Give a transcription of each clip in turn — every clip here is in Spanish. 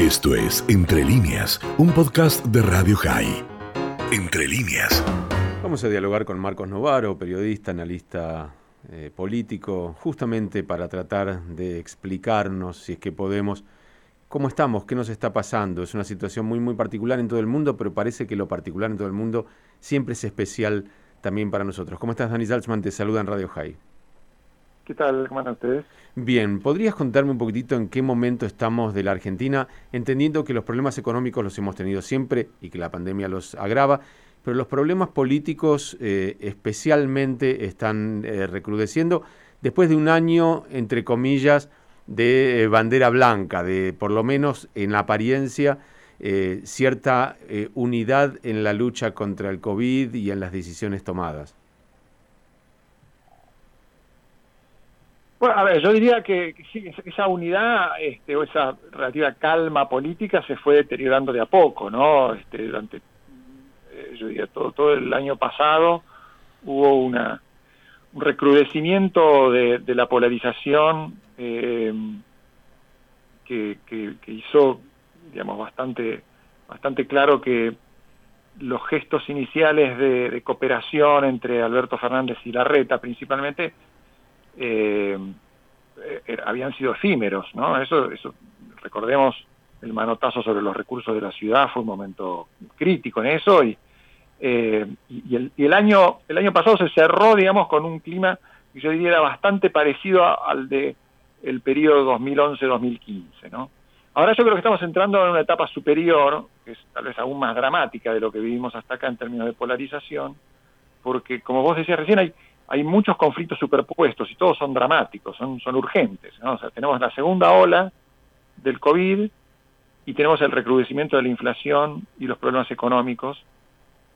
Esto es Entre líneas, un podcast de Radio High. Entre líneas. Vamos a dialogar con Marcos Novaro, periodista, analista eh, político, justamente para tratar de explicarnos, si es que podemos, cómo estamos, qué nos está pasando. Es una situación muy, muy particular en todo el mundo, pero parece que lo particular en todo el mundo siempre es especial también para nosotros. ¿Cómo estás, Dani Salzman? Te saluda en Radio High. ¿Qué tal? ¿Cómo están ustedes? Bien, ¿podrías contarme un poquitito en qué momento estamos de la Argentina, entendiendo que los problemas económicos los hemos tenido siempre y que la pandemia los agrava, pero los problemas políticos eh, especialmente están eh, recrudeciendo después de un año, entre comillas, de eh, bandera blanca, de por lo menos en apariencia cierta unidad en la lucha contra el COVID y en las decisiones tomadas. Bueno, a ver, yo diría que, esa unidad este, o esa relativa calma política se fue deteriorando de a poco, ¿no? Este, durante, eh, yo diría, todo, todo el año pasado hubo una, un recrudecimiento de, la polarización eh, que, hizo, digamos, bastante, bastante claro que los gestos iniciales de cooperación entre Alberto Fernández y Larreta principalmente eh, eh, habían sido efímeros, ¿no? Eso, eso, recordemos el manotazo sobre los recursos de la ciudad fue un momento crítico en eso y, eh, y, el, año el año pasado se cerró, digamos, con un clima que yo diría era bastante parecido al de el periodo 2011-2015, ¿no? Ahora yo creo que estamos entrando en una etapa superior, que es tal vez aún más dramática de lo que vivimos hasta acá en términos de polarización, porque como vos decías recién, hay, hay muchos conflictos superpuestos y todos son dramáticos, son, son urgentes. ¿no? O sea, tenemos la segunda ola del COVID y tenemos el recrudecimiento de la inflación y los problemas económicos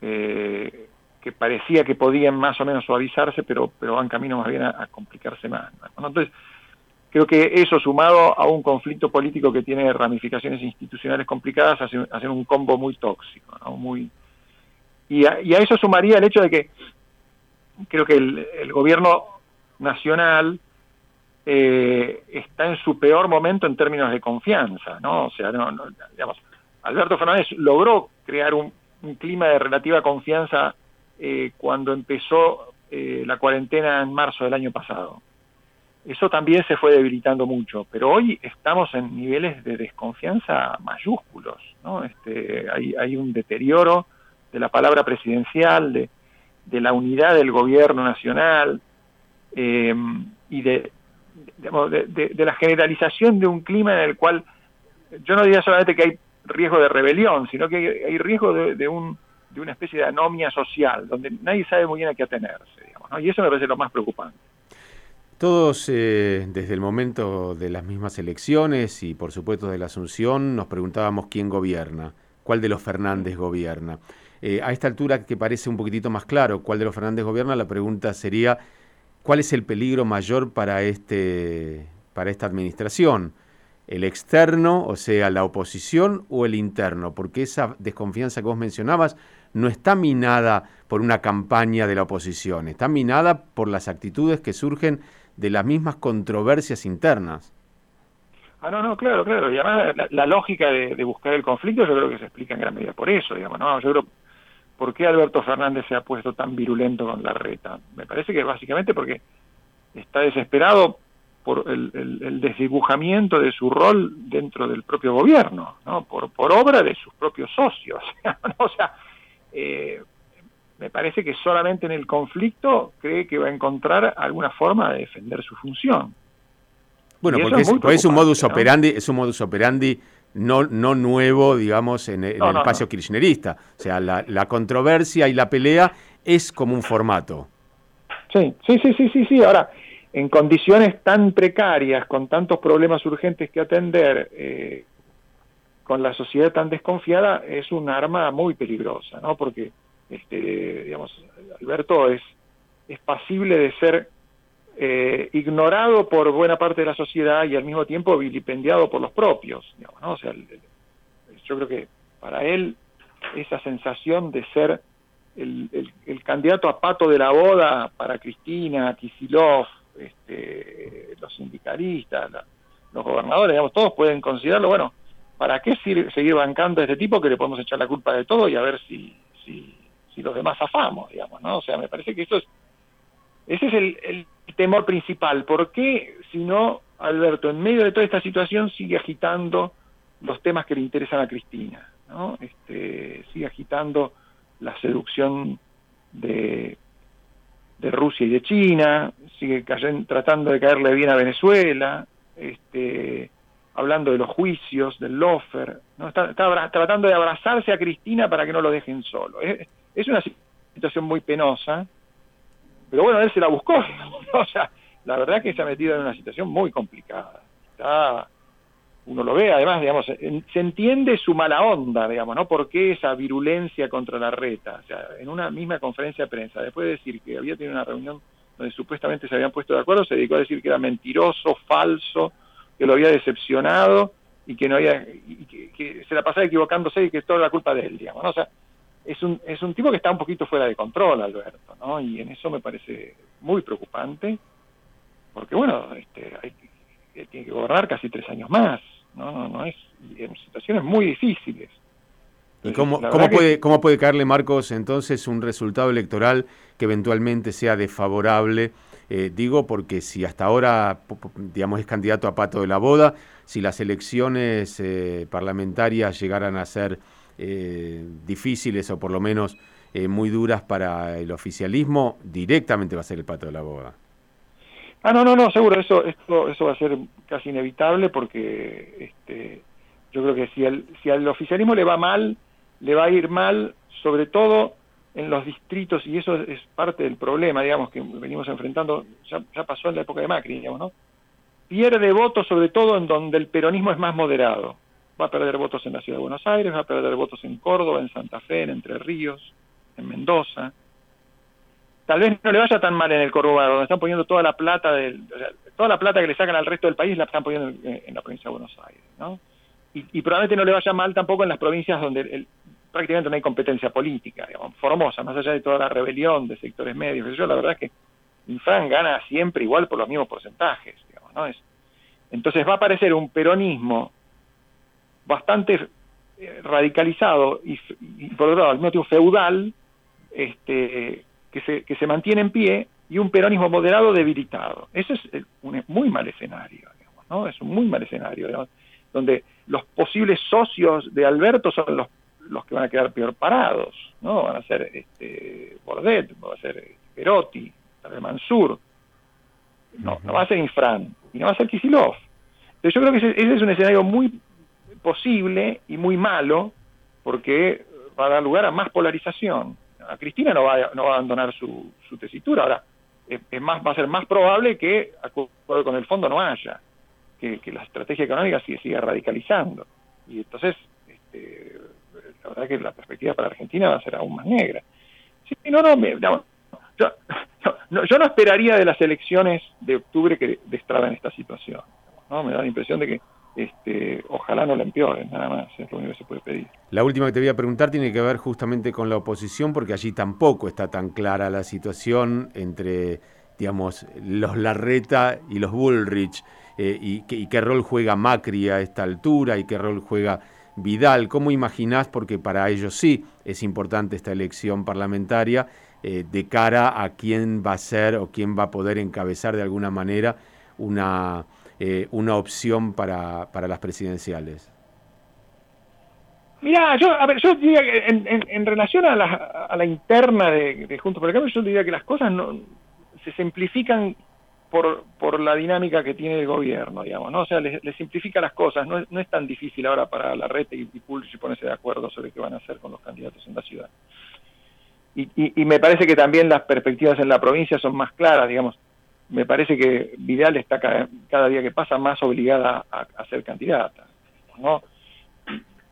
eh, que parecía que podían más o menos suavizarse, pero, pero van camino más bien a, complicarse más. Entonces, creo que eso sumado a un conflicto político que tiene ramificaciones institucionales complicadas hace, un combo muy tóxico, muy y y a eso sumaría el hecho de que creo que el, gobierno nacional eh, está en su peor momento en términos de confianza, ¿no? O sea, no, digamos, Alberto Fernández logró crear un, clima de relativa confianza eh, cuando empezó eh, la cuarentena en marzo del año pasado. Eso también se fue debilitando mucho, pero hoy estamos en niveles de desconfianza mayúsculos, ¿no? Este, hay, hay un deterioro de la palabra presidencial, de, de la unidad del gobierno nacional eh, y de, de, la generalización de un clima en el cual yo no diría solamente que hay riesgo de rebelión, sino que hay, riesgo de, un, de una especie de anomia social, donde nadie sabe muy bien a qué atenerse, digamos, y eso me parece lo más preocupante. Todos, eh, desde el momento de las mismas elecciones y por supuesto de la Asunción, nos preguntábamos quién gobierna, cuál de los Fernández gobierna. Eh, a esta altura que parece un poquitito más claro cuál de los Fernández gobierna, la pregunta sería, ¿cuál es el peligro mayor para, este, para esta administración? ¿El externo, o sea, la oposición, o el interno? Porque esa desconfianza que vos mencionabas no está minada por una campaña de la oposición, está minada por las actitudes que surgen de las mismas controversias internas. Ah, no, no, claro, claro. Y además la, lógica de, de, buscar el conflicto yo creo que se explica en gran medida por eso, digamos, ¿no? Yo creo ¿Por qué Alberto Fernández se ha puesto tan virulento con la reta? Me parece que básicamente porque está desesperado por el, desdibujamiento de su rol dentro del propio gobierno, ¿no? por, por obra de sus propios socios. o sea, eh, me parece que solamente en el conflicto cree que va a encontrar alguna forma de defender su función. Bueno, porque es, un modus operandi, es un modus operandi no, no nuevo, digamos, en, el espacio kirchnerista. O sea, la, controversia y la pelea es como un formato. Sí, sí, sí, sí, sí, sí. Ahora, en condiciones tan precarias, con tantos problemas urgentes que atender, eh, con la sociedad tan desconfiada, es un arma muy peligrosa, ¿no? Porque, este, digamos, Alberto es, es pasible de ser eh, ignorado por buena parte de la sociedad y al mismo tiempo vilipendiado por los propios. O sea, yo creo que para él esa sensación de ser el, candidato a pato de la boda para Cristina, Kisilov, este, los sindicalistas, los gobernadores, digamos, todos pueden considerarlo, bueno, ¿para qué seguir bancando a este tipo que le podemos echar la culpa de todo y a ver si, si, si los demás zafamos, digamos, ¿no? O sea, me parece que eso es, ese es el, el temor principal. ¿Por qué, si no, Alberto, en medio de toda esta situación sigue agitando los temas que le interesan a Cristina, ¿no? Este, sigue agitando la seducción de, de Rusia y de China, sigue tratando de caerle bien a Venezuela, este, hablando de los juicios, del lofer, ¿no? está, tratando de abrazarse a Cristina para que no lo dejen solo. Es una situación muy penosa, pero bueno, él se la buscó, o sea, la verdad que se ha metido en una situación muy complicada. Está, uno lo ve, además, digamos, se entiende su mala onda, digamos, ¿no? ¿Por qué esa virulencia contra la reta? O sea, en una misma conferencia de prensa, después de decir que había tenido una reunión donde supuestamente se habían puesto de acuerdo, se dedicó a decir que era mentiroso, falso, que lo había decepcionado y que no había que, se la pasaba equivocándose y que toda la culpa de él, digamos, ¿no? O sea, es un, es un tipo que está un poquito fuera de control, Alberto, ¿no? Y en eso me parece muy preocupante, porque bueno, este, hay, tiene que gobernar casi tres años más, ¿no? No, no es, en situaciones muy difíciles. ¿Y cómo, cómo puede, cómo puede caerle, Marcos, entonces un resultado electoral que eventualmente sea desfavorable? Eh, digo porque si hasta ahora, digamos, es candidato a pato de la boda, si las elecciones eh, parlamentarias llegaran a ser eh, difíciles o por lo menos muy duras para el oficialismo, directamente va a ser el pato de la boda. Ah, no, no, no, seguro, eso, esto, eso va a ser casi inevitable porque este, yo creo que si, el, si al oficialismo le va mal, le va a ir mal, sobre todo en los distritos, y eso es parte del problema, digamos, que venimos enfrentando, ya, ya pasó en la época de Macri, digamos, ¿no? Pierde votos sobre todo en donde el peronismo es más moderado. Va a perder votos en la ciudad de Buenos Aires, va a perder votos en Córdoba, en Santa Fe, en Entre Ríos, en Mendoza tal vez no le vaya tan mal en el Córdoba, donde están poniendo toda la plata del, toda la plata que le sacan al resto del país la están poniendo en, la provincia de Buenos Aires, ¿no? Y, probablemente no le vaya mal tampoco en las provincias donde prácticamente no hay competencia política, digamos, Formosa, más allá de toda la rebelión de sectores medios, yo la verdad es que Infran gana siempre igual por los mismos porcentajes, digamos, ¿no? Es, entonces va a aparecer un peronismo bastante eh, radicalizado y, y, por otro lado al mismo tiempo feudal, este que se, que se mantiene en pie y un peronismo moderado debilitado. Ese es un muy mal escenario, ¿no? Es un muy mal escenario, donde los posibles socios de Alberto son los, los que van a quedar peor parados, ¿no? Van a ser este, Bordet, va a ser Perotti, Mansur, no, no va a ser Infran, y no va a ser Kisilov. Entonces yo creo que ese, ese es un escenario muy posible y muy malo, porque va a dar lugar a más polarización a Cristina no va, no va a abandonar su, su tesitura. Ahora, es, más, va a ser más probable que acuerdo con el fondo no haya, que, la estrategia económica siga radicalizando. Y entonces, este, la verdad que la perspectiva para Argentina va a ser aún más negra. Sí, no, no, yo, no, yo no esperaría de las elecciones de octubre que destraben esta situación. ¿no? Me da la impresión de que este, ojalá no la empeoren, nada más, es lo único que se puede pedir. La última que te voy a preguntar tiene que ver justamente con la oposición, porque allí tampoco está tan clara la situación entre, digamos, los Larreta y los Bullrich, eh, y, qué rol juega Macri a esta altura, y qué rol juega Vidal. ¿Cómo imaginás, porque para ellos sí es importante esta elección parlamentaria, eh, de cara a quién va a ser o quién va a poder encabezar de alguna manera una eh, una opción para, para las presidenciales? Mira, yo, a ver, yo diría que en, relación a la, a la interna de, Juntos por el yo diría que las cosas no se simplifican por, por la dinámica que tiene el gobierno, digamos, ¿no? O sea, le, simplifica las cosas, no es, no es tan difícil ahora para la red y, y Pulse ponerse de acuerdo sobre qué van a hacer con los candidatos en la ciudad. Y, y me parece que también las perspectivas en la provincia son más claras, digamos, me parece que Vidal está cada, día que pasa más obligada a, ser candidata. ¿no?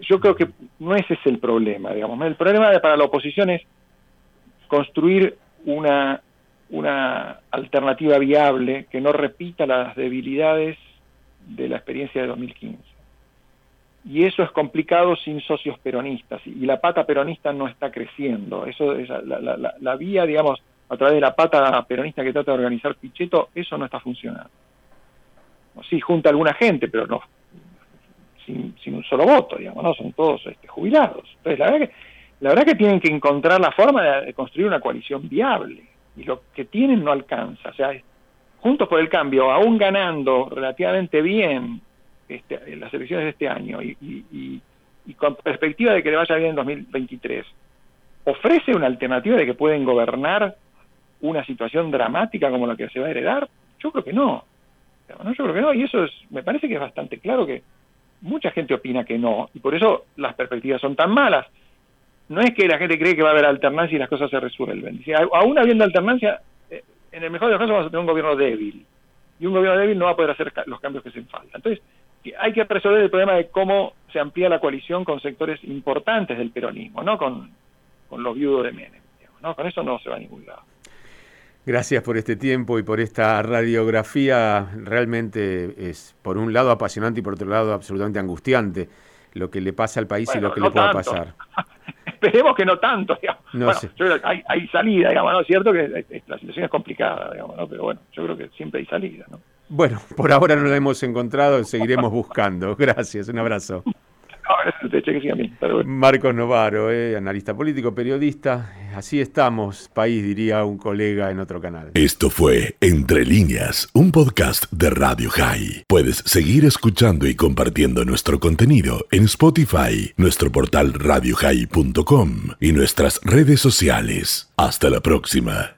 Yo creo que no ese es el problema, digamos. El problema para la oposición es construir una, una alternativa viable que no repita las debilidades de la experiencia de 2015. Y eso es complicado sin socios peronistas. Y la pata peronista no está creciendo. Eso es la, la, la vía, digamos, a través de la pata peronista que trata de organizar Pichetto, eso no está funcionando. Sí, junta alguna gente, pero no. sin, un solo voto, digamos, ¿no? Son todos este, jubilados. Entonces, la verdad, que, la verdad que tienen que encontrar la forma de, construir una coalición viable. Y lo que tienen no alcanza. O sea, Juntos por el Cambio, aún ganando relativamente bien este, en las elecciones de este año y, con perspectiva de que le vaya bien en 2023, ofrece una alternativa de que pueden gobernar una situación dramática como la que se va a heredar? Yo creo que no. ¿no? Yo creo que no, y eso es, me parece que es bastante claro que mucha gente opina que no, y por eso las perspectivas son tan malas. No es que la gente cree que va a haber alternancia y las cosas se resuelven. Si aún habiendo alternancia, eh, en el mejor de los casos vamos a tener un gobierno débil. Y un gobierno débil no va a poder hacer los cambios que hacen falta. Entonces, hay que resolver el problema de cómo se amplía la coalición con sectores importantes del peronismo, no con, con los viudos de Menem. ¿no? Con eso no se va a ningún lado. Gracias por este tiempo y por esta radiografía. Realmente es, por un lado, apasionante y por otro lado, absolutamente angustiante lo que le pasa al país y lo que le pueda pasar. Esperemos que no tanto, digamos. No sé. yo creo que hay, hay, salida, digamos, ¿no? Es cierto que la situación es complicada, digamos, ¿no? Pero bueno, yo creo que siempre hay salida, ¿no? Bueno, por ahora no la hemos encontrado, seguiremos buscando. Gracias, un abrazo. Marcos Novaro, eh, analista político, periodista. Así estamos, país, diría un colega en otro canal. Esto fue Entre líneas, un podcast de Radio High. Puedes seguir escuchando y compartiendo nuestro contenido en Spotify, nuestro portal radiohigh.com y nuestras redes sociales. Hasta la próxima.